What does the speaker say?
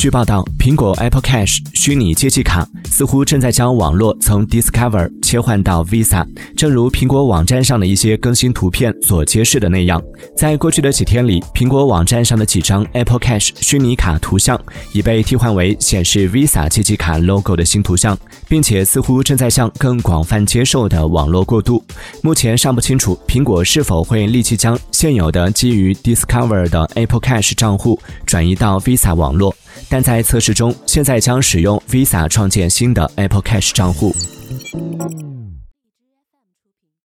据报道，苹果 Apple Cash 虚拟借记卡似乎正在将网络从 Discover 切换到 Visa。正如苹果网站上的一些更新图片所揭示的那样，在过去的几天里，苹果网站上的几张 Apple Cash 虚拟卡图像已被替换为显示 Visa 借记卡 logo 的新图像，并且似乎正在向更广泛接受的网络过渡。目前尚不清楚苹果是否会立即将现有的基于 Discover 的 Apple Cash 账户转移到 Visa 网络。但在测试中，现在将使用 Visa 创建新的 Apple Cash 账户。